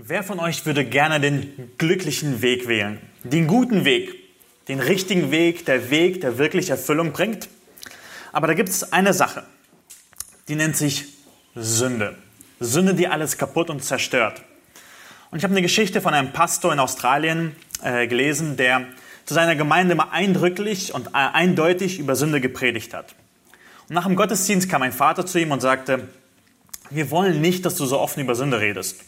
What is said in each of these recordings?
Wer von euch würde gerne den glücklichen Weg wählen? Den guten Weg, den richtigen Weg, der Weg, der wirklich Erfüllung bringt? Aber da gibt es eine Sache, die nennt sich Sünde. Sünde, die alles kaputt und zerstört. Und ich habe eine Geschichte von einem Pastor in Australien äh, gelesen, der zu seiner Gemeinde immer eindrücklich und äh, eindeutig über Sünde gepredigt hat. Und nach dem Gottesdienst kam ein Vater zu ihm und sagte, wir wollen nicht, dass du so offen über Sünde redest.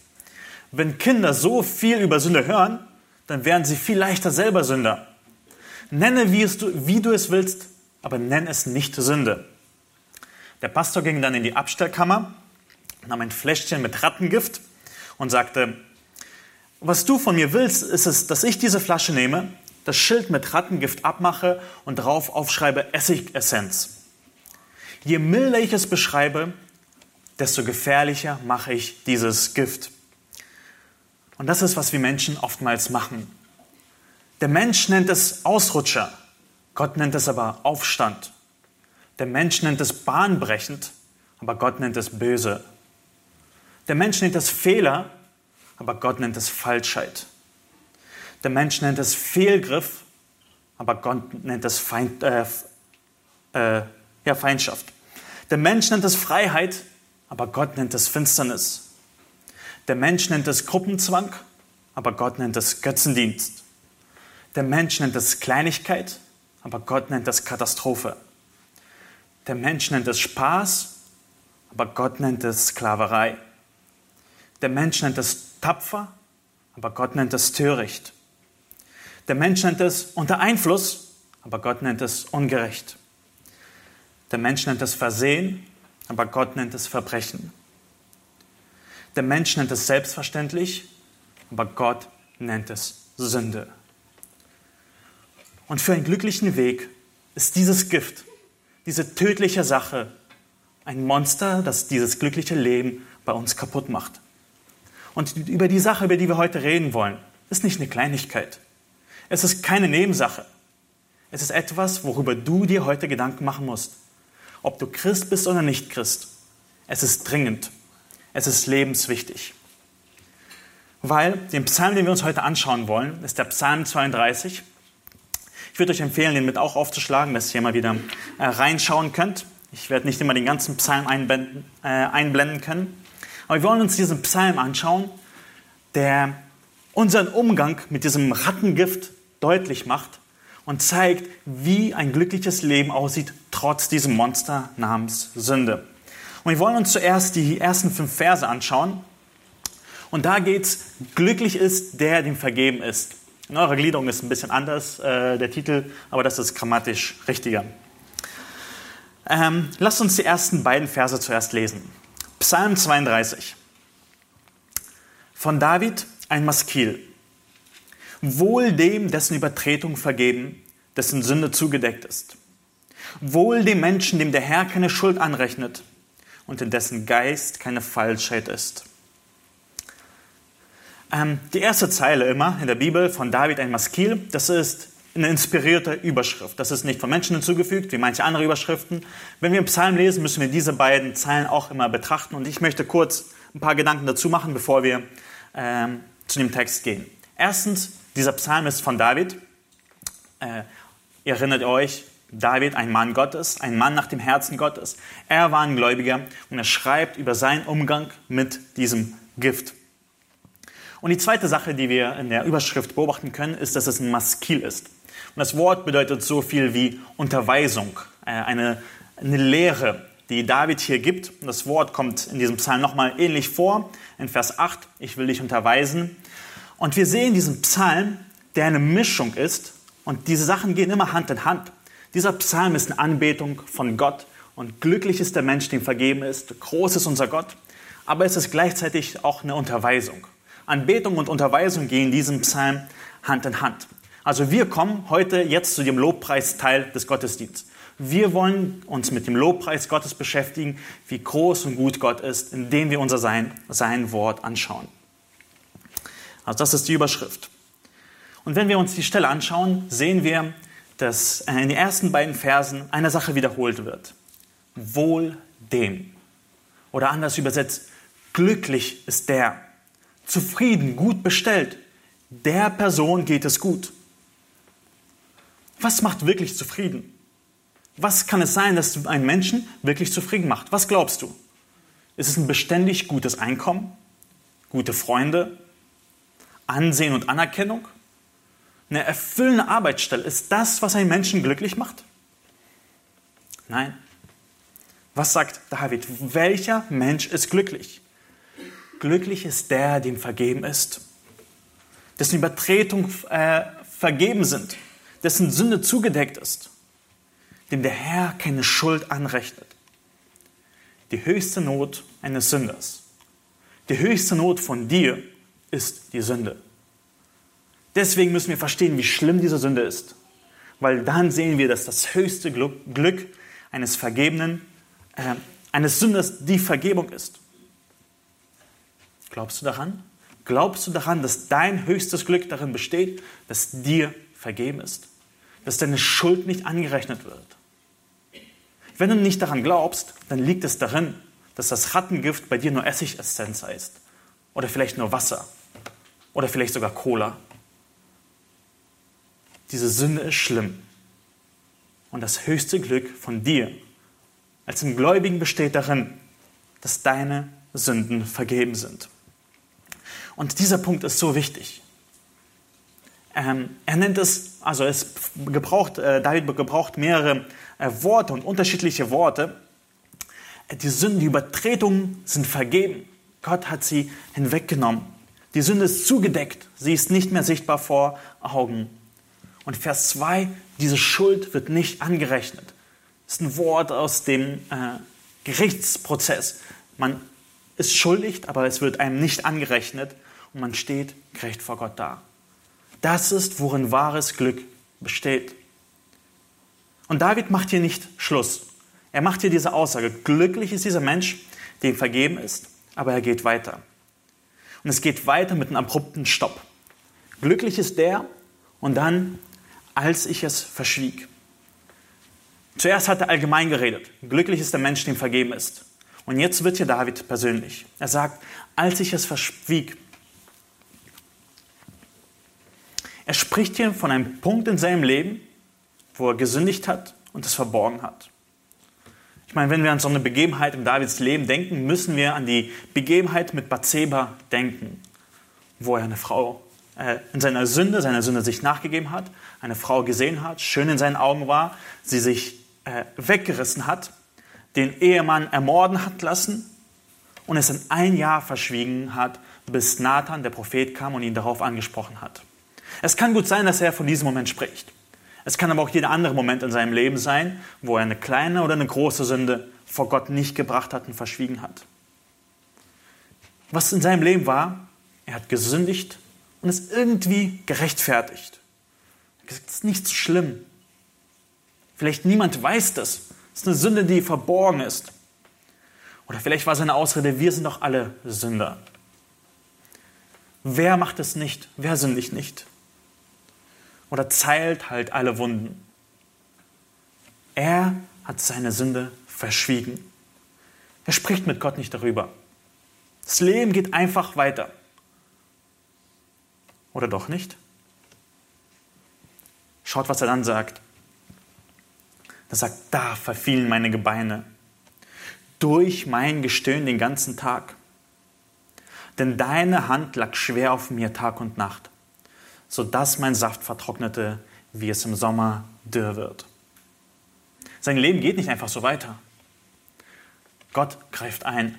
Wenn Kinder so viel über Sünde hören, dann werden sie viel leichter selber Sünder. Nenne, wie, du, wie du es willst, aber nenn es nicht Sünde. Der Pastor ging dann in die Abstellkammer, nahm ein Fläschchen mit Rattengift und sagte, was du von mir willst, ist es, dass ich diese Flasche nehme, das Schild mit Rattengift abmache und drauf aufschreibe Essigessenz. Je milder ich es beschreibe, desto gefährlicher mache ich dieses Gift. Und das ist, was wir Menschen oftmals machen. Der Mensch nennt es Ausrutscher, Gott nennt es aber Aufstand. Der Mensch nennt es bahnbrechend, aber Gott nennt es böse. Der Mensch nennt es Fehler, aber Gott nennt es Falschheit. Der Mensch nennt es Fehlgriff, aber Gott nennt es Feind, äh, äh, ja, Feindschaft. Der Mensch nennt es Freiheit, aber Gott nennt es Finsternis. Der Mensch nennt es Gruppenzwang, aber Gott nennt es Götzendienst. Der Mensch nennt es Kleinigkeit, aber Gott nennt es Katastrophe. Der Mensch nennt es Spaß, aber Gott nennt es Sklaverei. Der Mensch nennt es tapfer, aber Gott nennt es töricht. Der Mensch nennt es unter Einfluss, aber Gott nennt es ungerecht. Der Mensch nennt es Versehen, aber Gott nennt es Verbrechen. Der Mensch nennt es selbstverständlich, aber Gott nennt es Sünde. Und für einen glücklichen Weg ist dieses Gift, diese tödliche Sache, ein Monster, das dieses glückliche Leben bei uns kaputt macht. Und über die Sache, über die wir heute reden wollen, ist nicht eine Kleinigkeit. Es ist keine Nebensache. Es ist etwas, worüber du dir heute Gedanken machen musst. Ob du Christ bist oder nicht Christ. Es ist dringend. Es ist lebenswichtig. Weil den Psalm, den wir uns heute anschauen wollen, ist der Psalm 32. Ich würde euch empfehlen, den mit auch aufzuschlagen, dass ihr mal wieder äh, reinschauen könnt. Ich werde nicht immer den ganzen Psalm einblenden, äh, einblenden können. Aber wir wollen uns diesen Psalm anschauen, der unseren Umgang mit diesem Rattengift deutlich macht und zeigt, wie ein glückliches Leben aussieht, trotz diesem Monster namens Sünde. Und wir wollen uns zuerst die ersten fünf Verse anschauen. Und da geht es, glücklich ist, der dem vergeben ist. In eurer Gliederung ist ein bisschen anders, äh, der Titel, aber das ist grammatisch richtiger. Ähm, lasst uns die ersten beiden Verse zuerst lesen. Psalm 32. Von David ein Maskil. Wohl dem, dessen Übertretung vergeben, dessen Sünde zugedeckt ist. Wohl dem Menschen, dem der Herr keine Schuld anrechnet und in dessen Geist keine Falschheit ist. Ähm, die erste Zeile immer in der Bibel von David ein Maskil, das ist eine inspirierte Überschrift. Das ist nicht von Menschen hinzugefügt, wie manche andere Überschriften. Wenn wir im Psalm lesen, müssen wir diese beiden Zeilen auch immer betrachten. Und ich möchte kurz ein paar Gedanken dazu machen, bevor wir ähm, zu dem Text gehen. Erstens, dieser Psalm ist von David. Äh, ihr erinnert euch, David, ein Mann Gottes, ein Mann nach dem Herzen Gottes. Er war ein Gläubiger und er schreibt über seinen Umgang mit diesem Gift. Und die zweite Sache, die wir in der Überschrift beobachten können, ist, dass es ein Maskil ist. Und das Wort bedeutet so viel wie Unterweisung, äh, eine, eine Lehre, die David hier gibt. Und das Wort kommt in diesem Psalm nochmal ähnlich vor, in Vers 8, ich will dich unterweisen. Und wir sehen diesen Psalm, der eine Mischung ist und diese Sachen gehen immer Hand in Hand. Dieser Psalm ist eine Anbetung von Gott und glücklich ist der Mensch, dem vergeben ist. Groß ist unser Gott, aber es ist gleichzeitig auch eine Unterweisung. Anbetung und Unterweisung gehen in diesem Psalm Hand in Hand. Also wir kommen heute jetzt zu dem Lobpreisteil des Gottesdienstes. Wir wollen uns mit dem Lobpreis Gottes beschäftigen, wie groß und gut Gott ist, indem wir unser Sein, sein Wort anschauen. Also das ist die Überschrift. Und wenn wir uns die Stelle anschauen, sehen wir, dass in den ersten beiden Versen eine Sache wiederholt wird. Wohl dem. Oder anders übersetzt, glücklich ist der. zufrieden, gut bestellt. Der Person geht es gut. Was macht wirklich zufrieden? Was kann es sein, dass einen Menschen wirklich zufrieden macht? Was glaubst du? Ist es ein beständig gutes Einkommen? Gute Freunde? Ansehen und Anerkennung? Eine erfüllende Arbeitsstelle? Ist das, was einen Menschen glücklich macht? Nein. Was sagt David? Welcher Mensch ist glücklich? Glücklich ist der, dem vergeben ist, dessen Übertretung äh, vergeben sind, dessen Sünde zugedeckt ist, dem der Herr keine Schuld anrechnet. Die höchste Not eines Sünders, die höchste Not von dir ist die Sünde. Deswegen müssen wir verstehen, wie schlimm diese Sünde ist, weil dann sehen wir, dass das höchste Glück eines Vergebenen, äh, eines Sünders die Vergebung ist. Glaubst du daran? Glaubst du daran, dass dein höchstes Glück darin besteht, dass dir vergeben ist? Dass deine Schuld nicht angerechnet wird? Wenn du nicht daran glaubst, dann liegt es darin, dass das Rattengift bei dir nur Essigessenz ist. Oder vielleicht nur Wasser. Oder vielleicht sogar Cola. Diese Sünde ist schlimm. Und das höchste Glück von dir als im Gläubigen besteht darin, dass deine Sünden vergeben sind. Und dieser Punkt ist so wichtig. Ähm, er nennt es, also es gebraucht, äh, David gebraucht mehrere äh, Worte und unterschiedliche Worte. Die Sünden, die Übertretungen sind vergeben. Gott hat sie hinweggenommen. Die Sünde ist zugedeckt. Sie ist nicht mehr sichtbar vor Augen. Und Vers 2, diese Schuld wird nicht angerechnet. Das ist ein Wort aus dem äh, Gerichtsprozess. Man ist schuldig, aber es wird einem nicht angerechnet und man steht gerecht vor Gott da. Das ist, worin wahres Glück besteht. Und David macht hier nicht Schluss. Er macht hier diese Aussage. Glücklich ist dieser Mensch, dem vergeben ist, aber er geht weiter. Und es geht weiter mit einem abrupten Stopp. Glücklich ist der und dann, als ich es verschwieg. Zuerst hat er allgemein geredet. Glücklich ist der Mensch, dem vergeben ist. Und jetzt wird hier David persönlich. Er sagt, als ich es verschwieg, Er spricht hier von einem Punkt in seinem Leben, wo er gesündigt hat und es verborgen hat. Ich meine, wenn wir an so eine Begebenheit in Davids Leben denken, müssen wir an die Begebenheit mit Bathseba denken, wo er eine Frau in seiner Sünde, seiner Sünde sich nachgegeben hat, eine Frau gesehen hat, schön in seinen Augen war, sie sich äh, weggerissen hat, den Ehemann ermorden hat lassen und es in ein Jahr verschwiegen hat, bis Nathan, der Prophet, kam und ihn darauf angesprochen hat. Es kann gut sein, dass er von diesem Moment spricht. Es kann aber auch jeder andere Moment in seinem Leben sein, wo er eine kleine oder eine große Sünde vor Gott nicht gebracht hat und verschwiegen hat. Was in seinem Leben war, er hat gesündigt und ist irgendwie gerechtfertigt. Das ist nicht so schlimm. Vielleicht niemand weiß das. Das ist eine Sünde, die verborgen ist. Oder vielleicht war seine Ausrede, wir sind doch alle Sünder. Wer macht es nicht? Wer sündigt nicht? oder zeilt halt alle Wunden. Er hat seine Sünde verschwiegen. Er spricht mit Gott nicht darüber. Das Leben geht einfach weiter. Oder doch nicht? Schaut, was er dann sagt. Er sagt, da verfielen meine Gebeine durch mein Gestöhn den ganzen Tag. Denn deine Hand lag schwer auf mir Tag und Nacht sodass mein Saft vertrocknete, wie es im Sommer dürr wird. Sein Leben geht nicht einfach so weiter. Gott greift ein.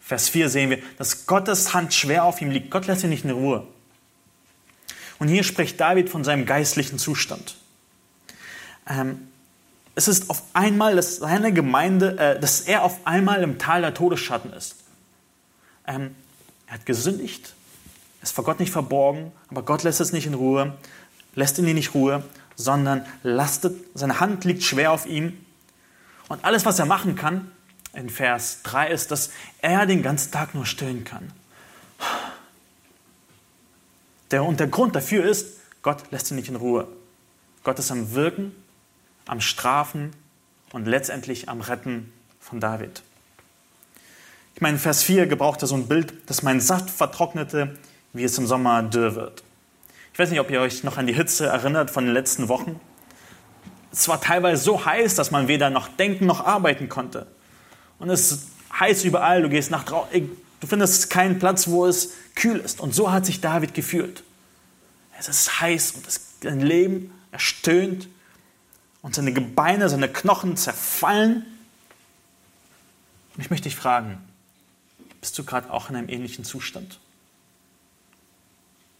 Vers 4 sehen wir, dass Gottes Hand schwer auf ihm liegt. Gott lässt ihn nicht in Ruhe. Und hier spricht David von seinem geistlichen Zustand. Ähm, es ist auf einmal, dass seine Gemeinde, äh, dass er auf einmal im Tal der Todesschatten ist. Ähm, er hat gesündigt, ist vor Gott nicht verborgen, aber Gott lässt es nicht in Ruhe, lässt ihn nicht Ruhe, sondern lastet, seine Hand liegt schwer auf ihm. Und alles, was er machen kann, in Vers 3 ist, dass er den ganzen Tag nur stillen kann. Der, und der Grund dafür ist, Gott lässt ihn nicht in Ruhe. Gott ist am Wirken, am Strafen und letztendlich am Retten von David. Ich meine, Vers 4 gebraucht er so ein Bild, dass mein Saft vertrocknete, wie es im Sommer dürr wird. Ich weiß nicht, ob ihr euch noch an die Hitze erinnert von den letzten Wochen. Es war teilweise so heiß, dass man weder noch denken noch arbeiten konnte. Und es ist heiß überall, du gehst nach draußen, du findest keinen Platz, wo es kühl ist. Und so hat sich David gefühlt. Es ist heiß und sein Leben, er stöhnt und seine Gebeine, seine Knochen zerfallen. Und ich möchte dich fragen, bist du gerade auch in einem ähnlichen Zustand?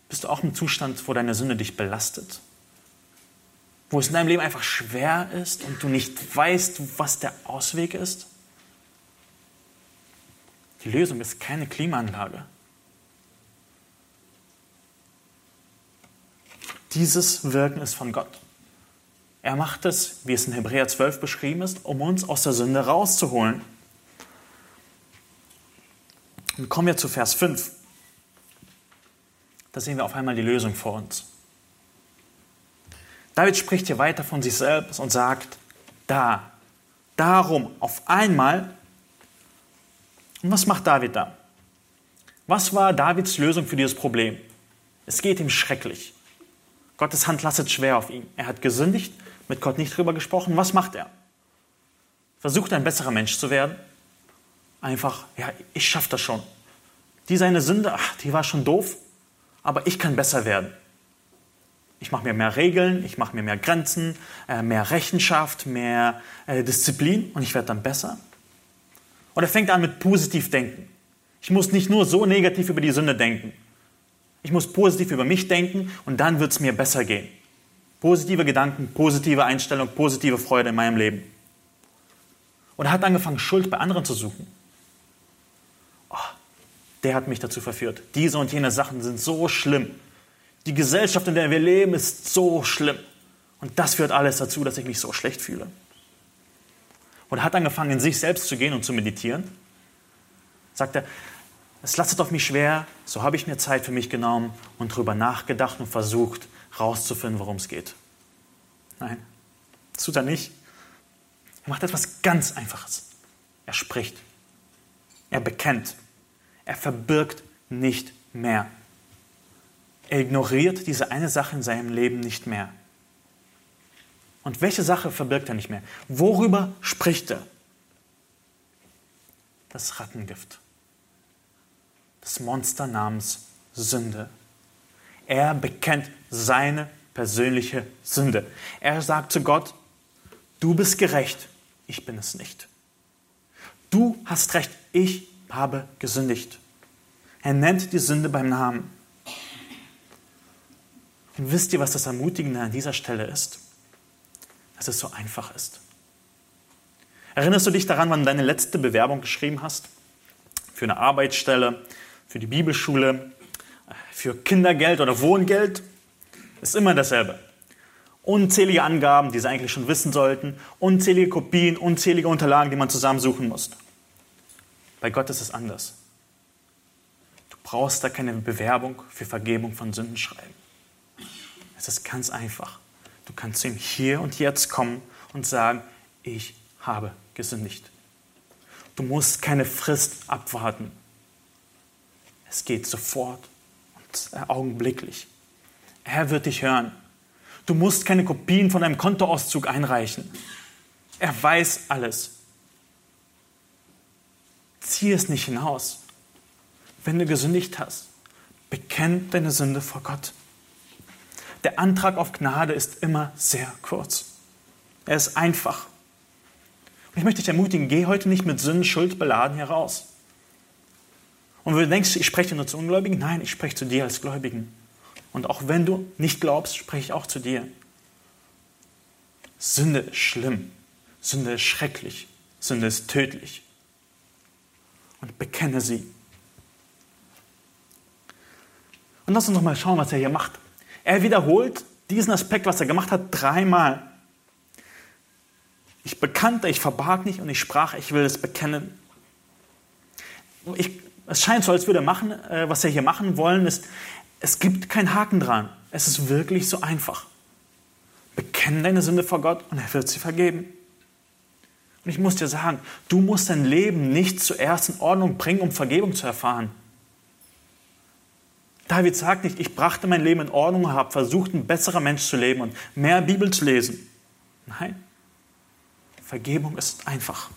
Bist du auch im Zustand, wo deine Sünde dich belastet? wo es in deinem Leben einfach schwer ist und du nicht weißt, was der Ausweg ist? Die Lösung ist keine Klimaanlage. Dieses Wirken ist von Gott. Er macht es, wie es in Hebräer 12 beschrieben ist, um uns aus der Sünde rauszuholen. Und kommen wir zu Vers 5. Da sehen wir auf einmal die Lösung vor uns. David spricht hier weiter von sich selbst und sagt, da, darum, auf einmal. Und was macht David da? Was war Davids Lösung für dieses Problem? Es geht ihm schrecklich. Gottes Hand lastet schwer auf ihn. Er hat gesündigt, mit Gott nicht drüber gesprochen. Was macht er? Versucht ein besserer Mensch zu werden? Einfach, ja, ich schaffe das schon. Die seine Sünde, ach, die war schon doof, aber ich kann besser werden. Ich mache mir mehr Regeln, ich mache mir mehr Grenzen, äh, mehr Rechenschaft, mehr äh, Disziplin und ich werde dann besser. Und er fängt an mit positiv denken. Ich muss nicht nur so negativ über die Sünde denken. Ich muss positiv über mich denken und dann wird es mir besser gehen. Positive Gedanken, positive Einstellung, positive Freude in meinem Leben. Und er hat angefangen, Schuld bei anderen zu suchen. Oh, der hat mich dazu verführt. Diese und jene Sachen sind so schlimm. Die Gesellschaft, in der wir leben, ist so schlimm. Und das führt alles dazu, dass ich mich so schlecht fühle. Und hat angefangen, in sich selbst zu gehen und zu meditieren. Sagt er, es lastet auf mich schwer, so habe ich mir Zeit für mich genommen und darüber nachgedacht und versucht, rauszufinden, worum es geht. Nein, das tut er nicht. Er macht etwas ganz Einfaches. Er spricht. Er bekennt. Er verbirgt nicht mehr. Er ignoriert diese eine Sache in seinem Leben nicht mehr. Und welche Sache verbirgt er nicht mehr? Worüber spricht er? Das Rattengift. Das Monster namens Sünde. Er bekennt seine persönliche Sünde. Er sagt zu Gott, du bist gerecht, ich bin es nicht. Du hast recht, ich habe gesündigt. Er nennt die Sünde beim Namen. Und wisst ihr, was das Ermutigende an dieser Stelle ist? Dass es so einfach ist. Erinnerst du dich daran, wann du deine letzte Bewerbung geschrieben hast? Für eine Arbeitsstelle, für die Bibelschule, für Kindergeld oder Wohngeld? Ist immer dasselbe. Unzählige Angaben, die sie eigentlich schon wissen sollten, unzählige Kopien, unzählige Unterlagen, die man zusammensuchen muss. Bei Gott ist es anders. Du brauchst da keine Bewerbung für Vergebung von Sünden schreiben. Es ist ganz einfach. Du kannst zu ihm hier und jetzt kommen und sagen, ich habe gesündigt. Du musst keine Frist abwarten. Es geht sofort und augenblicklich. Er wird dich hören. Du musst keine Kopien von deinem Kontoauszug einreichen. Er weiß alles. Zieh es nicht hinaus. Wenn du gesündigt hast, bekenn deine Sünde vor Gott. Der Antrag auf Gnade ist immer sehr kurz. Er ist einfach. Und ich möchte dich ermutigen, geh heute nicht mit Sünden, Schuld beladen heraus. Und wenn du denkst, ich spreche nur zu Ungläubigen, nein, ich spreche zu dir als Gläubigen. Und auch wenn du nicht glaubst, spreche ich auch zu dir. Sünde ist schlimm. Sünde ist schrecklich. Sünde ist tödlich. Und bekenne sie. Und lass uns noch mal schauen, was er hier macht. Er wiederholt diesen Aspekt, was er gemacht hat, dreimal. Ich bekannte, ich verbarg nicht und ich sprach, ich will es bekennen. Ich, es scheint so, als würde er machen, äh, was er hier machen wollen, ist, es gibt keinen Haken dran. Es ist wirklich so einfach. Bekenne deine Sünde vor Gott und er wird sie vergeben. Und ich muss dir sagen, du musst dein Leben nicht zuerst in Ordnung bringen, um Vergebung zu erfahren. David sagt nicht, ich brachte mein Leben in Ordnung, habe versucht, ein besserer Mensch zu leben und mehr Bibel zu lesen. Nein, Vergebung ist einfach.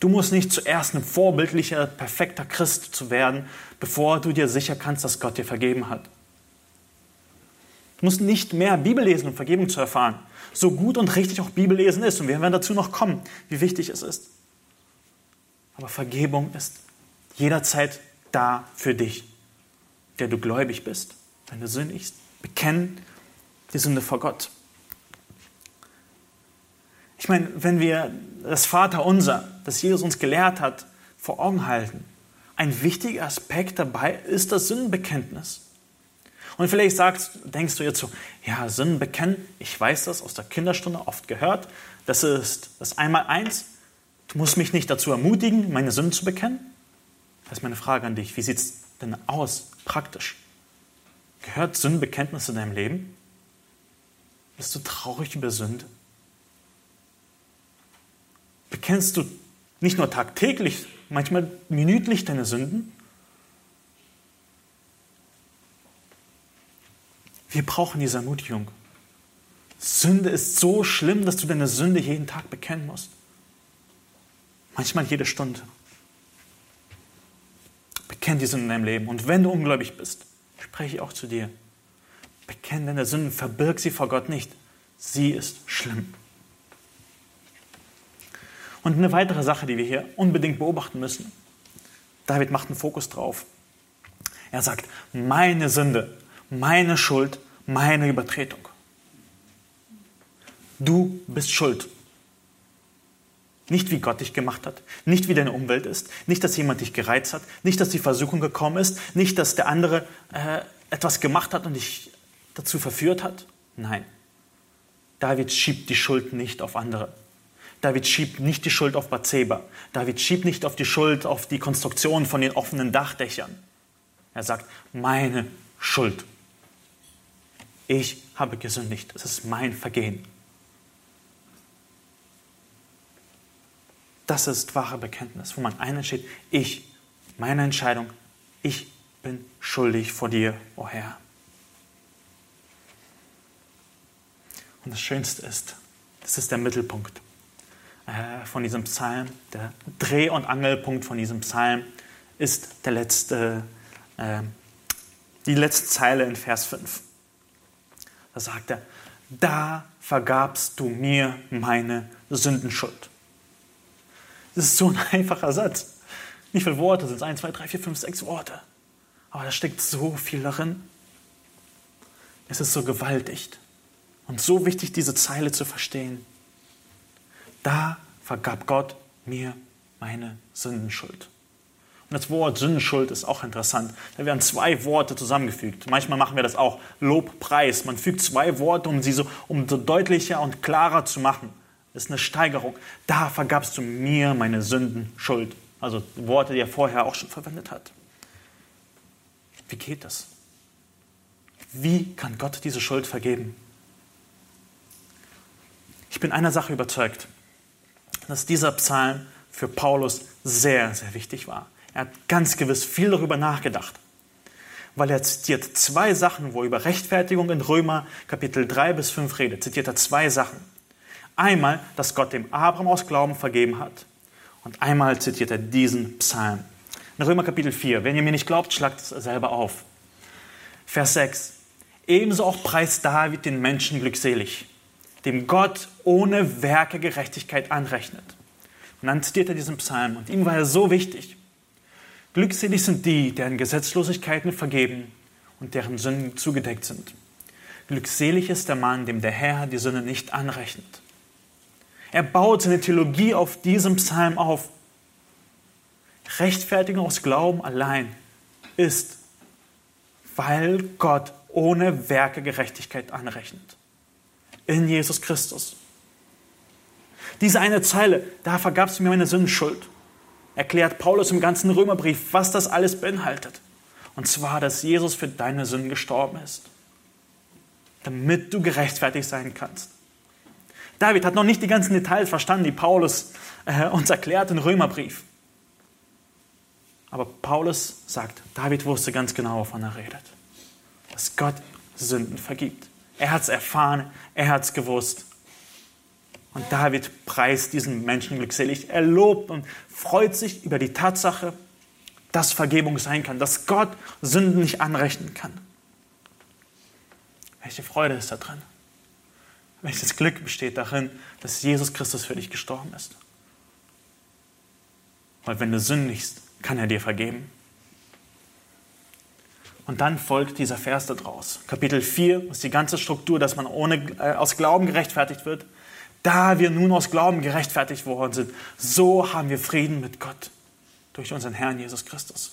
Du musst nicht zuerst ein vorbildlicher, perfekter Christ zu werden, bevor du dir sicher kannst, dass Gott dir vergeben hat. Du musst nicht mehr Bibel lesen, um Vergebung zu erfahren. So gut und richtig auch Bibel lesen ist. Und wir werden dazu noch kommen, wie wichtig es ist. Aber Vergebung ist jederzeit da für dich, der du gläubig bist. Wenn du sündigst, bekenn die Sünde vor Gott. Ich meine, wenn wir das Vaterunser, das Jesus uns gelehrt hat, vor Augen halten, ein wichtiger Aspekt dabei ist das Sündenbekenntnis. Und vielleicht sagst, denkst du jetzt so, ja, Sünden bekennen, ich weiß das aus der Kinderstunde oft gehört, das ist das Einmaleins. Du musst mich nicht dazu ermutigen, meine Sünden zu bekennen. Das ist meine Frage an dich. Wie sieht es denn aus, praktisch? Gehört Sündenbekenntnis in deinem Leben? Bist du traurig über Sünde? Bekennst du nicht nur tagtäglich, manchmal minütlich deine Sünden? Wir brauchen diese Ermutigung. Sünde ist so schlimm, dass du deine Sünde jeden Tag bekennen musst. Manchmal jede Stunde. Bekenn die Sünde in deinem Leben. Und wenn du ungläubig bist, spreche ich auch zu dir. Bekenn deine Sünden, verbirg sie vor Gott nicht. Sie ist schlimm. Und eine weitere Sache, die wir hier unbedingt beobachten müssen. David macht einen Fokus drauf. Er sagt, meine Sünde, meine Schuld, meine Übertretung. Du bist schuld. Nicht wie Gott dich gemacht hat, nicht wie deine Umwelt ist, nicht, dass jemand dich gereizt hat, nicht, dass die Versuchung gekommen ist, nicht, dass der andere äh, etwas gemacht hat und dich dazu verführt hat. Nein, David schiebt die Schuld nicht auf andere. David schiebt nicht die Schuld auf Bathseba. David schiebt nicht auf die Schuld auf die Konstruktion von den offenen Dachdächern. Er sagt, meine Schuld. Ich habe gesündigt. Es ist mein Vergehen. Das ist wahre Bekenntnis, wo man einsteht, ich, meine Entscheidung, ich bin schuldig vor dir, o oh Herr. Und das Schönste ist, das ist der Mittelpunkt äh, von diesem Psalm, der Dreh- und Angelpunkt von diesem Psalm ist der letzte, äh, die letzte Zeile in Vers 5. Da sagt er, da vergabst du mir meine Sündenschuld. Das ist so ein einfacher Satz. Wie viele Worte sind es? 1, 2, 3, 4, 5, 6 Worte. Aber da steckt so viel darin. Es ist so gewaltig und so wichtig, diese Zeile zu verstehen. Da vergab Gott mir meine Sündenschuld. Und das Wort Sündenschuld ist auch interessant. Da werden zwei Worte zusammengefügt. Manchmal machen wir das auch. Lob, Preis. Man fügt zwei Worte, um sie so, um so deutlicher und klarer zu machen. Das ist eine Steigerung. Da vergabst du mir meine Sündenschuld. Also Worte, die er vorher auch schon verwendet hat. Wie geht das? Wie kann Gott diese Schuld vergeben? Ich bin einer Sache überzeugt dass dieser Psalm für Paulus sehr, sehr wichtig war. Er hat ganz gewiss viel darüber nachgedacht, weil er zitiert zwei Sachen, wo er über Rechtfertigung in Römer Kapitel 3 bis 5 redet. Zitiert er zwei Sachen. Einmal, dass Gott dem Abraham aus Glauben vergeben hat und einmal zitiert er diesen Psalm. In Römer Kapitel 4, wenn ihr mir nicht glaubt, schlagt es selber auf. Vers 6. Ebenso auch preist David den Menschen glückselig, dem Gott ohne Werke Gerechtigkeit anrechnet. Und dann zitiert er diesen Psalm und ihm war er so wichtig. Glückselig sind die, deren Gesetzlosigkeiten vergeben und deren Sünden zugedeckt sind. Glückselig ist der Mann, dem der Herr die Sünde nicht anrechnet. Er baut seine Theologie auf diesem Psalm auf. Rechtfertigung aus Glauben allein ist, weil Gott ohne Werke Gerechtigkeit anrechnet in Jesus Christus. Diese eine Zeile, da vergabst du mir meine Sündenschuld, erklärt Paulus im ganzen Römerbrief, was das alles beinhaltet. Und zwar, dass Jesus für deine Sünden gestorben ist, damit du gerechtfertigt sein kannst. David hat noch nicht die ganzen Details verstanden, die Paulus äh, uns erklärt im Römerbrief. Aber Paulus sagt, David wusste ganz genau, wovon er redet. Dass Gott Sünden vergibt. Er hat es erfahren, er hat es gewusst. Und David preist diesen Menschen glückselig. Er lobt und freut sich über die Tatsache, dass Vergebung sein kann, dass Gott Sünden nicht anrechnen kann. Welche Freude ist da drin? Welches Glück besteht darin, dass Jesus Christus für dich gestorben ist? Weil wenn du sündigst, kann er dir vergeben. Und dann folgt dieser Vers daraus. Kapitel 4 ist die ganze Struktur, dass man ohne, äh, aus Glauben gerechtfertigt wird. Da wir nun aus Glauben gerechtfertigt worden sind, so haben wir Frieden mit Gott durch unseren Herrn Jesus Christus.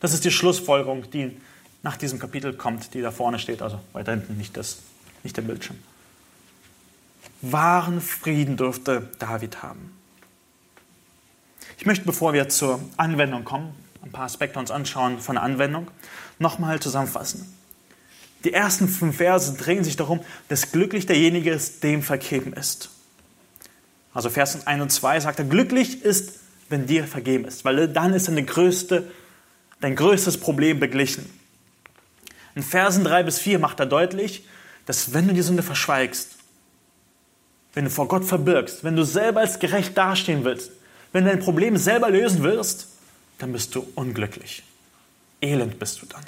Das ist die Schlussfolgerung, die nach diesem Kapitel kommt, die da vorne steht, also weiter hinten, nicht, das, nicht der Bildschirm. Wahren Frieden durfte David haben. Ich möchte, bevor wir zur Anwendung kommen, ein paar Aspekte uns anschauen von der Anwendung, nochmal zusammenfassen. Die ersten fünf Verse drehen sich darum, dass glücklich derjenige ist, dem vergeben ist. Also Vers 1 und 2 sagt er, glücklich ist, wenn dir vergeben ist, weil dann ist deine größte, dein größtes Problem beglichen. In Versen 3 bis 4 macht er deutlich, dass wenn du die Sünde verschweigst, wenn du vor Gott verbirgst, wenn du selber als gerecht dastehen willst, wenn du dein Problem selber lösen willst, dann bist du unglücklich. Elend bist du dann.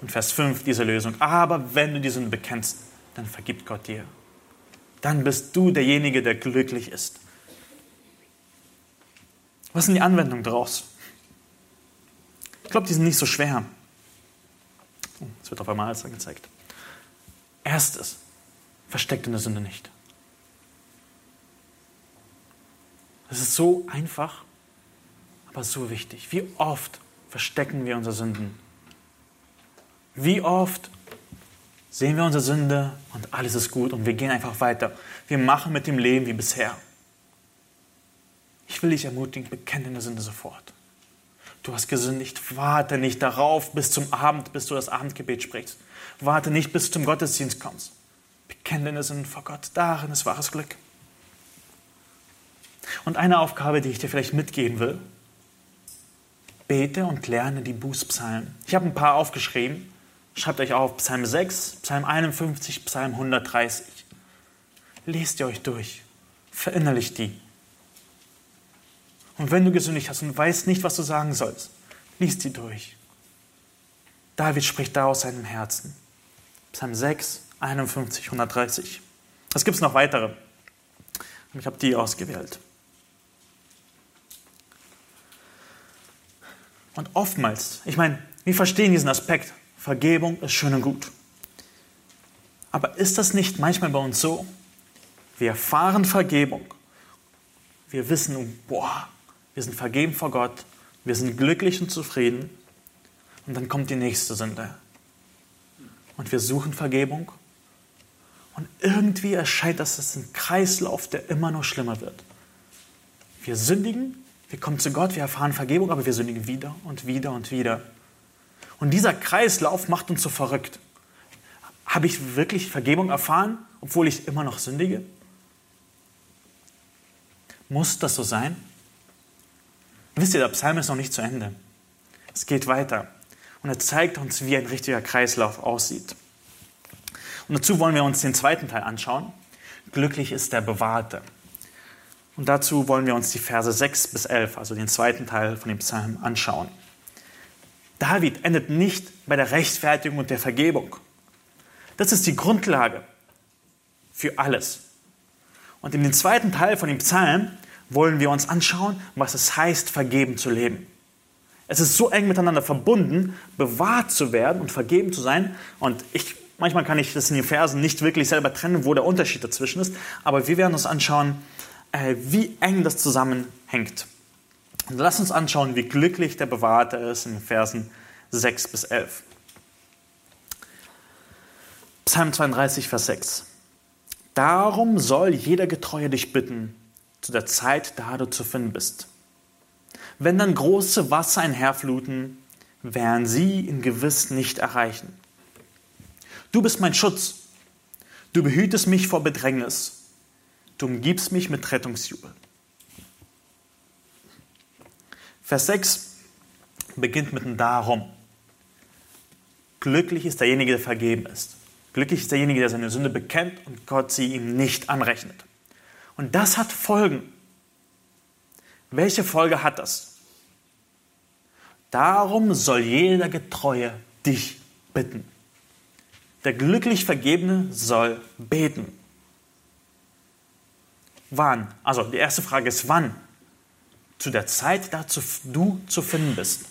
Und Vers 5 diese Lösung. Aber wenn du die Sünde bekennst, dann vergibt Gott dir. Dann bist du derjenige, der glücklich ist. Was sind die Anwendungen daraus? Ich glaube, die sind nicht so schwer. Oh, es wird auf einmal alles angezeigt. Erstes, versteckt in der Sünde nicht. Das ist so einfach, aber so wichtig. Wie oft verstecken wir unsere Sünden? Wie oft sehen wir unsere Sünde und alles ist gut und wir gehen einfach weiter. Wir machen mit dem Leben wie bisher. Ich will dich ermutigen, bekenne deine Sünde sofort. Du hast gesündigt, warte nicht darauf bis zum Abend, bis du das Abendgebet sprichst. Warte nicht bis du zum Gottesdienst kommst. Sünden vor Gott. Darin ist wahres Glück. Und eine Aufgabe, die ich dir vielleicht mitgeben will, bete und lerne die Bußpsalmen. Ich habe ein paar aufgeschrieben. Schreibt euch auf Psalm 6, Psalm 51, Psalm 130. Lest ihr euch durch. Verinnerlicht die. Und wenn du gesündigt hast und weißt nicht, was du sagen sollst, liest die durch. David spricht da aus seinem Herzen. Psalm 6, 51, 130. Es gibt noch weitere. Ich habe die ausgewählt. Und oftmals, ich meine, wir verstehen diesen Aspekt, Vergebung ist schön und gut. Aber ist das nicht manchmal bei uns so? Wir erfahren Vergebung. Wir wissen, boah, wir sind vergeben vor Gott. Wir sind glücklich und zufrieden. Und dann kommt die nächste Sünde. Und wir suchen Vergebung. Und irgendwie erscheint das als ein Kreislauf, der immer noch schlimmer wird. Wir sündigen, wir kommen zu Gott, wir erfahren Vergebung, aber wir sündigen wieder und wieder und wieder. Und dieser Kreislauf macht uns so verrückt. Habe ich wirklich Vergebung erfahren, obwohl ich immer noch sündige? Muss das so sein? Wisst ihr, der Psalm ist noch nicht zu Ende. Es geht weiter. Und er zeigt uns, wie ein richtiger Kreislauf aussieht. Und dazu wollen wir uns den zweiten Teil anschauen. Glücklich ist der Bewahrte. Und dazu wollen wir uns die Verse 6 bis 11, also den zweiten Teil von dem Psalm, anschauen. David endet nicht bei der Rechtfertigung und der Vergebung. Das ist die Grundlage für alles. Und in dem zweiten Teil von dem Psalm wollen wir uns anschauen, was es heißt, vergeben zu leben. Es ist so eng miteinander verbunden, bewahrt zu werden und vergeben zu sein. Und ich, manchmal kann ich das in den Versen nicht wirklich selber trennen, wo der Unterschied dazwischen ist. Aber wir werden uns anschauen, äh, wie eng das zusammenhängt. Und lass uns anschauen, wie glücklich der Bewahrte ist in Versen 6 bis 11. Psalm 32, Vers 6. Darum soll jeder Getreue dich bitten, zu der Zeit, da du zu finden bist. Wenn dann große Wasser einherfluten, werden sie ihn gewiss nicht erreichen. Du bist mein Schutz. Du behütest mich vor Bedrängnis. Du umgibst mich mit Rettungsjubel. Vers 6 beginnt mit einem Darum. Glücklich ist derjenige, der vergeben ist. Glücklich ist derjenige, der seine Sünde bekennt und Gott sie ihm nicht anrechnet. Und das hat Folgen. Welche Folge hat das? Darum soll jeder Getreue dich bitten. Der glücklich Vergebene soll beten. Wann? Also die erste Frage ist wann? Zu der Zeit, da du zu finden bist.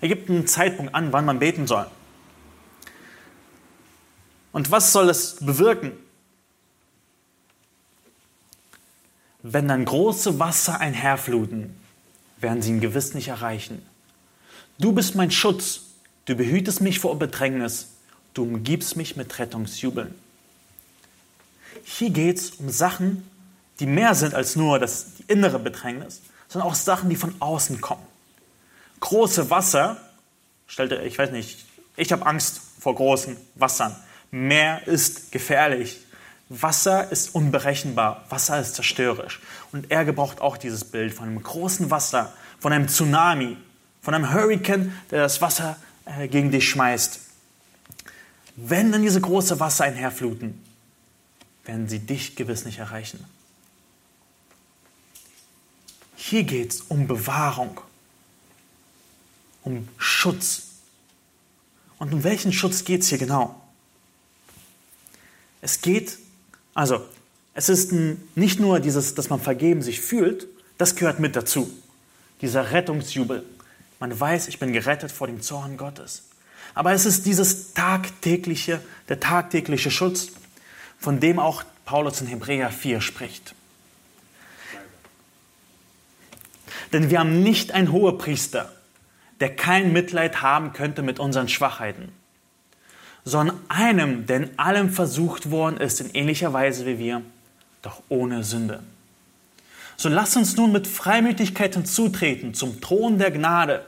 Er gibt einen Zeitpunkt an, wann man beten soll. Und was soll es bewirken? Wenn dann große Wasser einherfluten, werden sie ihn gewiss nicht erreichen. Du bist mein Schutz, du behütest mich vor Bedrängnis, du umgibst mich mit Rettungsjubeln. Hier geht es um Sachen, die mehr sind als nur das die innere Bedrängnis, sondern auch Sachen, die von außen kommen. Große Wasser, stellte, ich weiß nicht, ich habe Angst vor großen Wassern. Meer ist gefährlich. Wasser ist unberechenbar, Wasser ist zerstörerisch. Und er gebraucht auch dieses Bild von einem großen Wasser, von einem Tsunami, von einem Hurrikan, der das Wasser äh, gegen dich schmeißt. Wenn dann diese große Wasser einherfluten, werden sie dich gewiss nicht erreichen. Hier geht es um Bewahrung, um Schutz. Und um welchen Schutz geht es hier genau? Es geht also, es ist nicht nur dieses, dass man vergeben sich fühlt, das gehört mit dazu. Dieser Rettungsjubel. Man weiß, ich bin gerettet vor dem Zorn Gottes. Aber es ist dieses tagtägliche, der tagtägliche Schutz, von dem auch Paulus in Hebräer 4 spricht. Denn wir haben nicht einen Hohepriester, der kein Mitleid haben könnte mit unseren Schwachheiten sondern einem, der in allem versucht worden ist, in ähnlicher Weise wie wir, doch ohne Sünde. So lasst uns nun mit Freimütigkeit hinzutreten zum Thron der Gnade,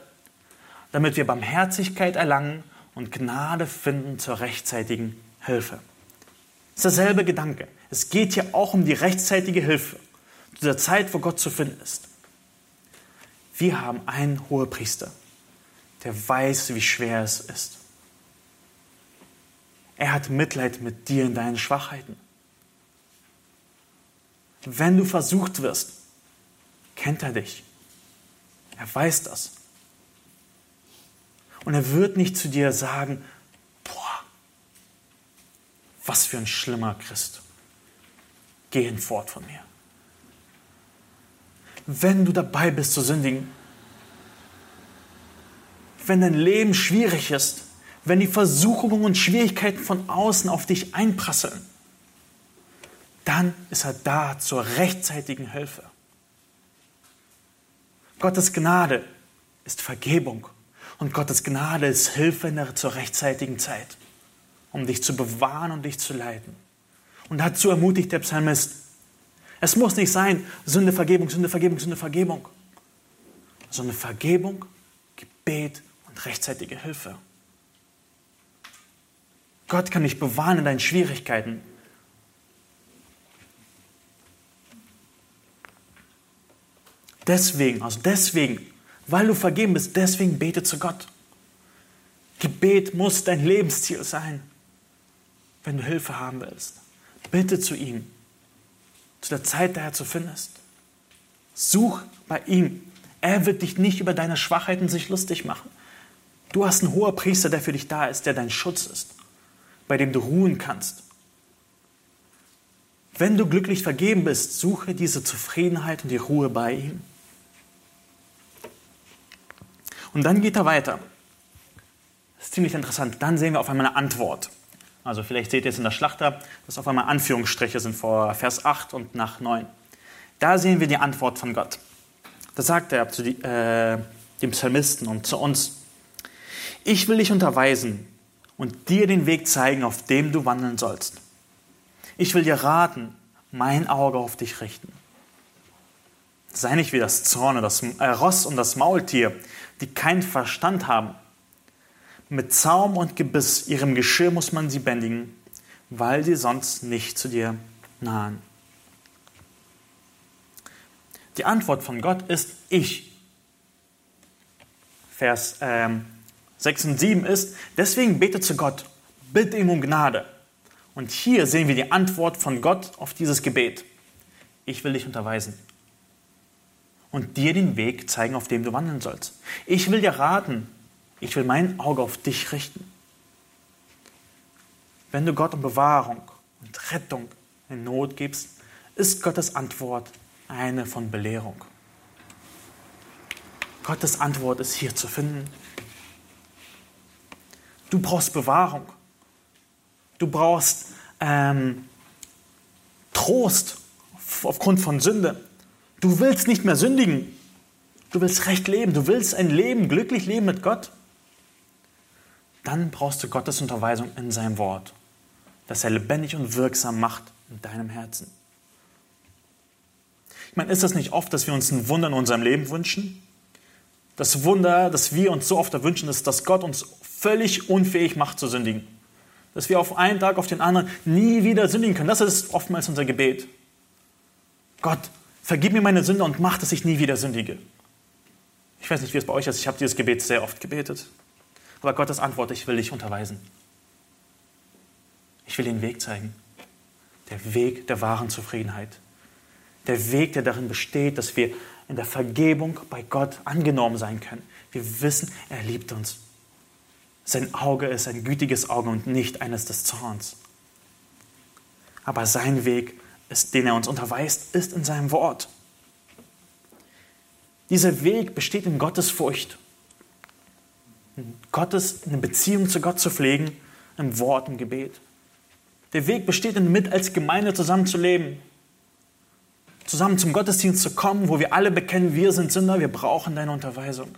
damit wir Barmherzigkeit erlangen und Gnade finden zur rechtzeitigen Hilfe. Das ist derselbe Gedanke. Es geht hier auch um die rechtzeitige Hilfe, zu der Zeit, wo Gott zu finden ist. Wir haben einen Hohepriester, der weiß, wie schwer es ist. Er hat Mitleid mit dir in deinen Schwachheiten. Wenn du versucht wirst, kennt er dich. Er weiß das. Und er wird nicht zu dir sagen, boah, was für ein schlimmer Christ. Geh hinfort von mir. Wenn du dabei bist zu sündigen, wenn dein Leben schwierig ist, wenn die Versuchungen und Schwierigkeiten von außen auf dich einprasseln, dann ist er da zur rechtzeitigen Hilfe. Gottes Gnade ist Vergebung und Gottes Gnade ist Hilfe zur rechtzeitigen Zeit, um dich zu bewahren und dich zu leiten. Und dazu ermutigt der Psalmist, es muss nicht sein, Sünde, Vergebung, Sünde, Vergebung, Sünde, Vergebung, sondern Vergebung, Gebet und rechtzeitige Hilfe. Gott kann dich bewahren in deinen Schwierigkeiten. Deswegen, also deswegen, weil du vergeben bist, deswegen bete zu Gott. Gebet muss dein Lebensziel sein, wenn du Hilfe haben willst. Bitte zu ihm, zu der Zeit, der er zu finden ist. Such bei ihm. Er wird dich nicht über deine Schwachheiten sich lustig machen. Du hast einen hohen Priester, der für dich da ist, der dein Schutz ist bei dem du ruhen kannst. Wenn du glücklich vergeben bist, suche diese Zufriedenheit und die Ruhe bei ihm. Und dann geht er weiter. Das ist ziemlich interessant. Dann sehen wir auf einmal eine Antwort. Also vielleicht seht ihr es in der Schlachter, dass auf einmal Anführungsstriche sind vor Vers 8 und nach 9. Da sehen wir die Antwort von Gott. Da sagt er zu die, äh, dem Psalmisten und zu uns, ich will dich unterweisen und dir den Weg zeigen, auf dem du wandeln sollst. Ich will dir raten, mein Auge auf dich richten. Sei nicht wie das Zorn, das äh, Ross und das Maultier, die keinen Verstand haben. Mit Zaum und Gebiss, ihrem Geschirr muss man sie bändigen. weil sie sonst nicht zu dir nahen. Die Antwort von Gott ist ich. Vers ähm, 6 und 7 ist, deswegen bete zu Gott, bitte ihm um Gnade. Und hier sehen wir die Antwort von Gott auf dieses Gebet. Ich will dich unterweisen und dir den Weg zeigen, auf dem du wandeln sollst. Ich will dir raten, ich will mein Auge auf dich richten. Wenn du Gott um Bewahrung und Rettung in Not gibst, ist Gottes Antwort eine von Belehrung. Gottes Antwort ist hier zu finden. Du brauchst Bewahrung. Du brauchst ähm, Trost aufgrund von Sünde. Du willst nicht mehr sündigen. Du willst recht leben. Du willst ein Leben, glücklich leben mit Gott. Dann brauchst du Gottes Unterweisung in seinem Wort, das er lebendig und wirksam macht in deinem Herzen. Ich meine, ist das nicht oft, dass wir uns ein Wunder in unserem Leben wünschen? Das Wunder, das wir uns so oft erwünschen, ist, dass Gott uns völlig unfähig macht zu sündigen. Dass wir auf einen Tag auf den anderen nie wieder sündigen können. Das ist oftmals unser Gebet. Gott, vergib mir meine Sünde und mach, dass ich nie wieder sündige. Ich weiß nicht, wie es bei euch ist. Ich habe dieses Gebet sehr oft gebetet. Aber Gottes Antwort, ich will dich unterweisen. Ich will den Weg zeigen. Der Weg der wahren Zufriedenheit. Der Weg, der darin besteht, dass wir in der Vergebung bei Gott angenommen sein können. Wir wissen, er liebt uns. Sein Auge ist ein gütiges Auge und nicht eines des Zorns. Aber sein Weg, ist, den er uns unterweist, ist in seinem Wort. Dieser Weg besteht in Gottes Furcht. In Gottes, eine Beziehung zu Gott zu pflegen, im Wort, im Gebet. Der Weg besteht in, mit als Gemeinde zusammenzuleben, zusammen zum Gottesdienst zu kommen, wo wir alle bekennen, wir sind Sünder, wir brauchen deine Unterweisung.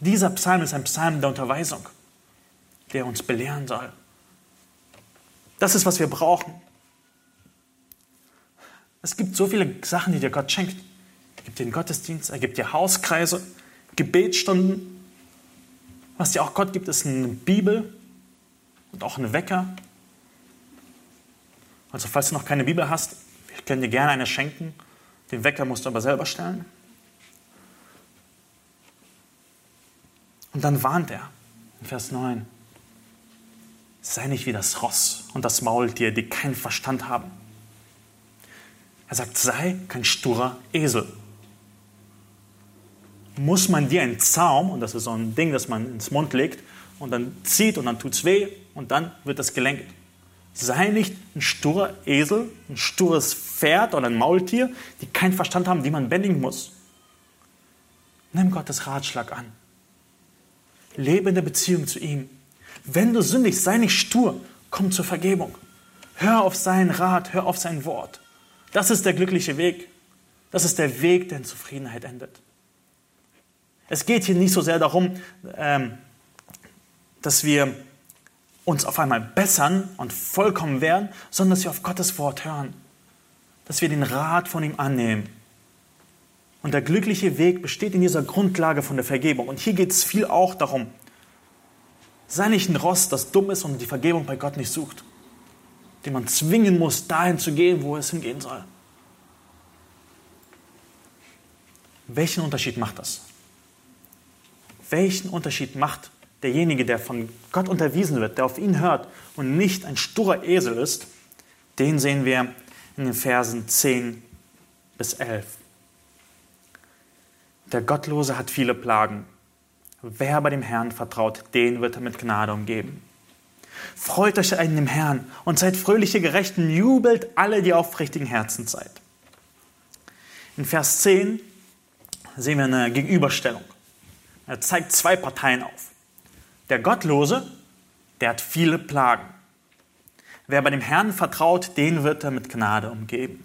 Dieser Psalm ist ein Psalm der Unterweisung, der uns belehren soll. Das ist, was wir brauchen. Es gibt so viele Sachen, die dir Gott schenkt. Er gibt dir den Gottesdienst, er gibt dir Hauskreise, Gebetsstunden. Was dir auch Gott gibt, ist eine Bibel und auch ein Wecker. Also falls du noch keine Bibel hast, ich kann dir gerne eine schenken. Den Wecker musst du aber selber stellen. Und dann warnt er in Vers 9. Sei nicht wie das Ross und das Maultier, die keinen Verstand haben. Er sagt, sei kein sturer Esel. Muss man dir einen Zaum, und das ist so ein Ding, das man ins Mund legt, und dann zieht und dann tut es weh und dann wird das gelenkt. Sei nicht ein sturer Esel, ein stures Pferd oder ein Maultier, die keinen Verstand haben, die man bändigen muss. Nimm Gottes Ratschlag an. Lebe in der Beziehung zu ihm. Wenn du sündigst, sei nicht stur, komm zur Vergebung. Hör auf seinen Rat, hör auf sein Wort. Das ist der glückliche Weg. Das ist der Weg, der in Zufriedenheit endet. Es geht hier nicht so sehr darum, ähm, dass wir uns auf einmal bessern und vollkommen werden, sondern dass wir auf Gottes Wort hören, dass wir den Rat von ihm annehmen. Und der glückliche Weg besteht in dieser Grundlage von der Vergebung. Und hier geht es viel auch darum, sei nicht ein Ross, das dumm ist und die Vergebung bei Gott nicht sucht, den man zwingen muss, dahin zu gehen, wo es hingehen soll. Welchen Unterschied macht das? Welchen Unterschied macht derjenige, der von Gott unterwiesen wird, der auf ihn hört und nicht ein sturer Esel ist, den sehen wir in den Versen 10 bis 11. Der Gottlose hat viele Plagen. Wer bei dem Herrn vertraut, den wird er mit Gnade umgeben. Freut euch in dem Herrn und seid fröhliche Gerechten, jubelt alle, die aufrichtigen Herzen seid. In Vers 10 sehen wir eine Gegenüberstellung. Er zeigt zwei Parteien auf. Der Gottlose, der hat viele Plagen. Wer bei dem Herrn vertraut, den wird er mit Gnade umgeben.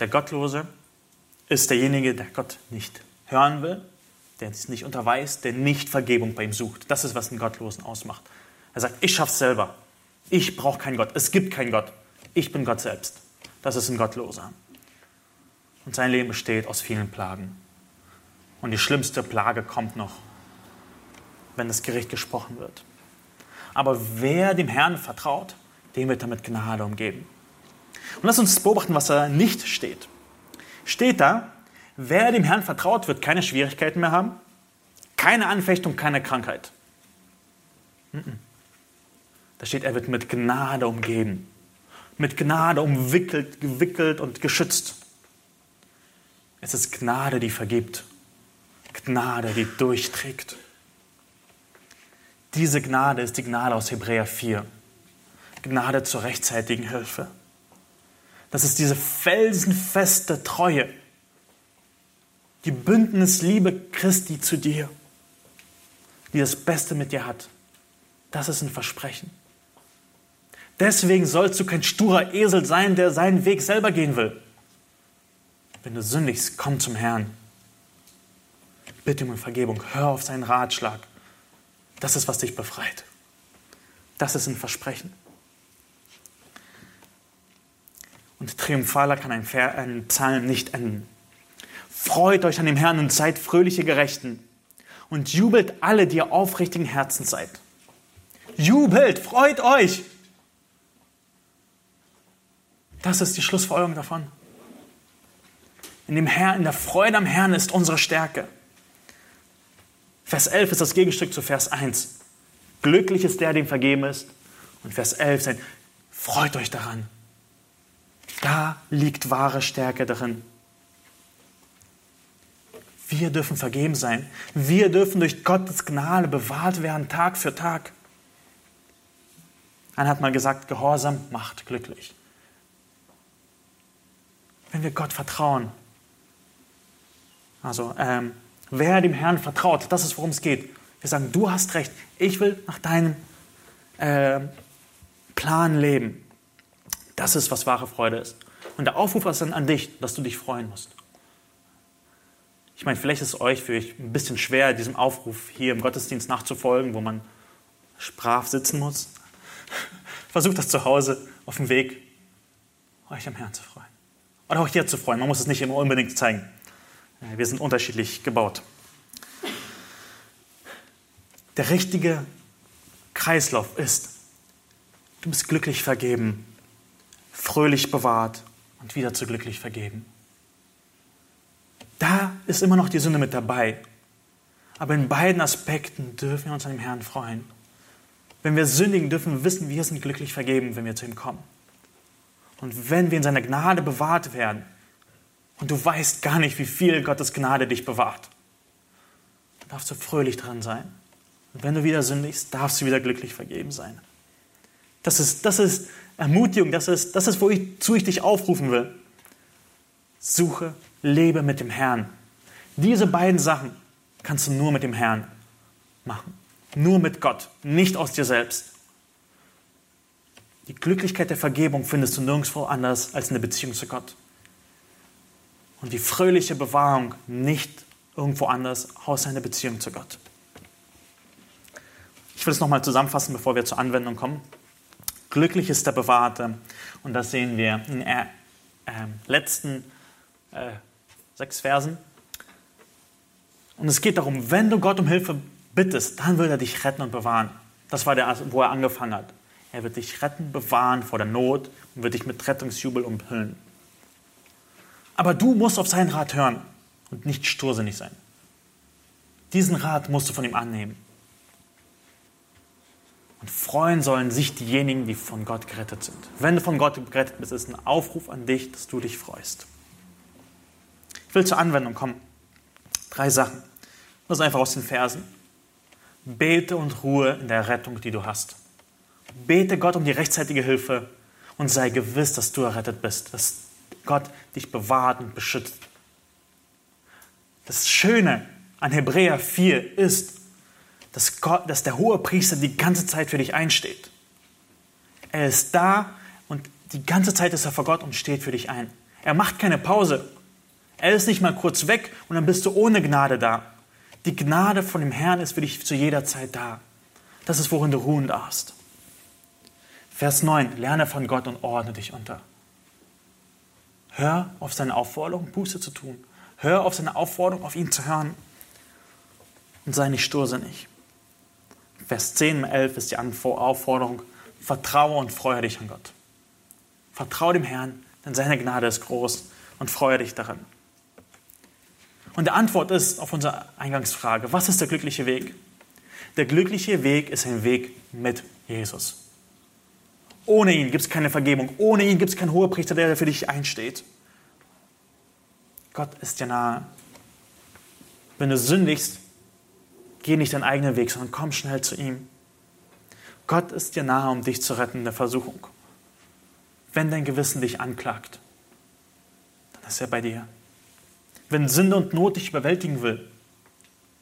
Der Gottlose ist derjenige, der Gott nicht hören will, der es nicht unterweist, der nicht Vergebung bei ihm sucht. Das ist, was einen Gottlosen ausmacht. Er sagt, ich schaff's selber. Ich brauche keinen Gott. Es gibt keinen Gott. Ich bin Gott selbst. Das ist ein Gottloser. Und sein Leben besteht aus vielen Plagen. Und die schlimmste Plage kommt noch wenn das Gericht gesprochen wird. Aber wer dem Herrn vertraut, dem wird er mit Gnade umgeben. Und lass uns beobachten, was da nicht steht. Steht da, wer dem Herrn vertraut, wird keine Schwierigkeiten mehr haben, keine Anfechtung, keine Krankheit. Da steht, er wird mit Gnade umgeben, mit Gnade umwickelt, gewickelt und geschützt. Es ist Gnade, die vergibt, Gnade, die durchträgt. Diese Gnade ist die Gnade aus Hebräer 4. Gnade zur rechtzeitigen Hilfe. Das ist diese felsenfeste Treue, die Bündnisliebe Christi zu dir, die das Beste mit dir hat. Das ist ein Versprechen. Deswegen sollst du kein sturer Esel sein, der seinen Weg selber gehen will. Wenn du sündigst, komm zum Herrn. Bitte um Vergebung. Hör auf seinen Ratschlag. Das ist, was dich befreit. Das ist ein Versprechen. Und triumphaler kann ein, Psalm nicht enden. Freut euch an dem Herrn und seid fröhliche Gerechten. Und jubelt alle, die ihr aufrichtigen Herzen seid. Jubelt, freut euch! Das ist die Schlussfolgerung davon. In, dem Herrn, in der Freude am Herrn ist unsere Stärke. Vers 11 ist das Gegenstück zu Vers 1. Glücklich ist der, dem vergeben ist. Und Vers 11 sagt, freut euch daran. Da liegt wahre Stärke darin. Wir dürfen vergeben sein. Wir dürfen durch Gottes Gnade bewahrt werden, Tag für Tag. Einer hat mal gesagt, Gehorsam macht glücklich. Wenn wir Gott vertrauen, also ähm, wer dem Herrn vertraut, das ist, worum es geht. Wir sagen, du hast recht, ich will nach deinem äh, Plan leben. Das ist, was wahre Freude ist. Und der Aufruf ist dann an dich, dass du dich freuen musst. Ich meine, vielleicht ist es euch für euch ein bisschen schwer, diesem Aufruf hier im Gottesdienst nachzufolgen, wo man sprach sitzen muss. Versucht das zu Hause auf dem Weg, euch am Herrn zu freuen. Oder auch hier zu freuen. Man muss es nicht immer unbedingt zeigen. Wir sind unterschiedlich gebaut. Der richtige Kreislauf ist, du bist glücklich vergeben, fröhlich bewahrt und wieder zu glücklich vergeben. Da ist immer noch die Sünde mit dabei. Aber in beiden Aspekten dürfen wir uns an dem Herrn freuen. Wenn wir sündigen, dürfen wir wissen, wir sind glücklich vergeben, wenn wir zu ihm kommen. Und wenn wir in seiner Gnade bewahrt werden, und du weißt gar nicht, wie viel Gottes Gnade dich bewahrt, dann darfst du fröhlich dran sein. Und wenn du wieder sündigst, darfst du wieder glücklich vergeben sein. Das ist, das ist Ermutigung, das ist, das ist, wozu ich dich aufrufen will. Suche, lebe mit dem Herrn. Diese beiden Sachen kannst du nur mit dem Herrn machen. Nur mit Gott, nicht aus dir selbst. Die Glücklichkeit der Vergebung findest du nirgendwo anders als in der Beziehung zu Gott. Und die fröhliche Bewahrung nicht irgendwo anders außer in der Beziehung zu Gott. Ich will es nochmal zusammenfassen, bevor wir zur Anwendung kommen. Glücklich ist der Bewahrte. Und das sehen wir in den äh, letzten äh, sechs Versen. Und es geht darum, wenn du Gott um Hilfe bittest, dann wird er dich retten und bewahren. Das war der, wo er angefangen hat. Er wird dich retten, bewahren vor der Not und wird dich mit Rettungsjubel umhüllen. Aber du musst auf seinen Rat hören und nicht stursinnig sein. Diesen Rat musst du von ihm annehmen. Und freuen sollen sich diejenigen, die von Gott gerettet sind. Wenn du von Gott gerettet bist, ist ein Aufruf an dich, dass du dich freust. Ich will zur Anwendung kommen. Drei Sachen. Das ist einfach aus den Versen. Bete und ruhe in der Rettung, die du hast. Bete Gott um die rechtzeitige Hilfe und sei gewiss, dass du errettet bist, dass Gott dich bewahrt und beschützt. Das Schöne an Hebräer 4 ist, dass, Gott, dass der hohe Priester die ganze Zeit für dich einsteht. Er ist da und die ganze Zeit ist er vor Gott und steht für dich ein. Er macht keine Pause. Er ist nicht mal kurz weg und dann bist du ohne Gnade da. Die Gnade von dem Herrn ist für dich zu jeder Zeit da. Das ist, worin du ruhen darfst. Vers 9. Lerne von Gott und ordne dich unter. Hör auf seine Aufforderung, Buße zu tun. Hör auf seine Aufforderung, auf ihn zu hören. Und sei nicht stursinnig. Vers 10 und 11 ist die Aufforderung, vertraue und freue dich an Gott. Vertraue dem Herrn, denn seine Gnade ist groß und freue dich daran. Und die Antwort ist auf unsere Eingangsfrage, was ist der glückliche Weg? Der glückliche Weg ist ein Weg mit Jesus. Ohne ihn gibt es keine Vergebung. Ohne ihn gibt es keinen Hohepriester, der für dich einsteht. Gott ist dir nahe. Wenn du sündigst, geh nicht deinen eigenen Weg, sondern komm schnell zu ihm. Gott ist dir nahe, um dich zu retten in der Versuchung. Wenn dein Gewissen dich anklagt, dann ist er bei dir. Wenn Sünde und Not dich überwältigen will,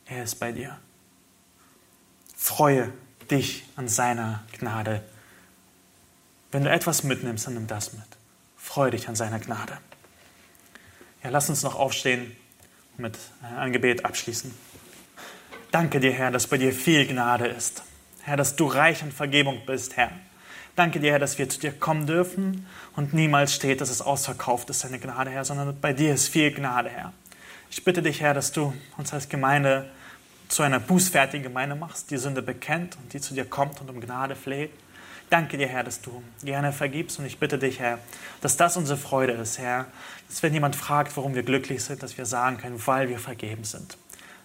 er ist bei dir. Freue dich an seiner Gnade. Wenn du etwas mitnimmst, dann nimm das mit. Freue dich an seiner Gnade. Ja, lass uns noch aufstehen und mit einem Gebet abschließen. Danke dir, Herr, dass bei dir viel Gnade ist. Herr, dass du reich an Vergebung bist, Herr. Danke dir, Herr, dass wir zu dir kommen dürfen und niemals steht, dass es ausverkauft ist, deine Gnade, Herr, sondern bei dir ist viel Gnade, Herr. Ich bitte dich, Herr, dass du uns als Gemeinde zu einer bußfertigen Gemeinde machst, die Sünde bekennt und die zu dir kommt und um Gnade fleht. Danke dir, Herr, dass du gerne vergibst und ich bitte dich, Herr, dass das unsere Freude ist, Herr, dass wenn jemand fragt, warum wir glücklich sind, dass wir sagen können, weil wir vergeben sind.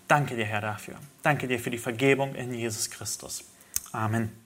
Danke dir, Herr, dafür. Danke dir für die Vergebung in Jesus Christus. Amen.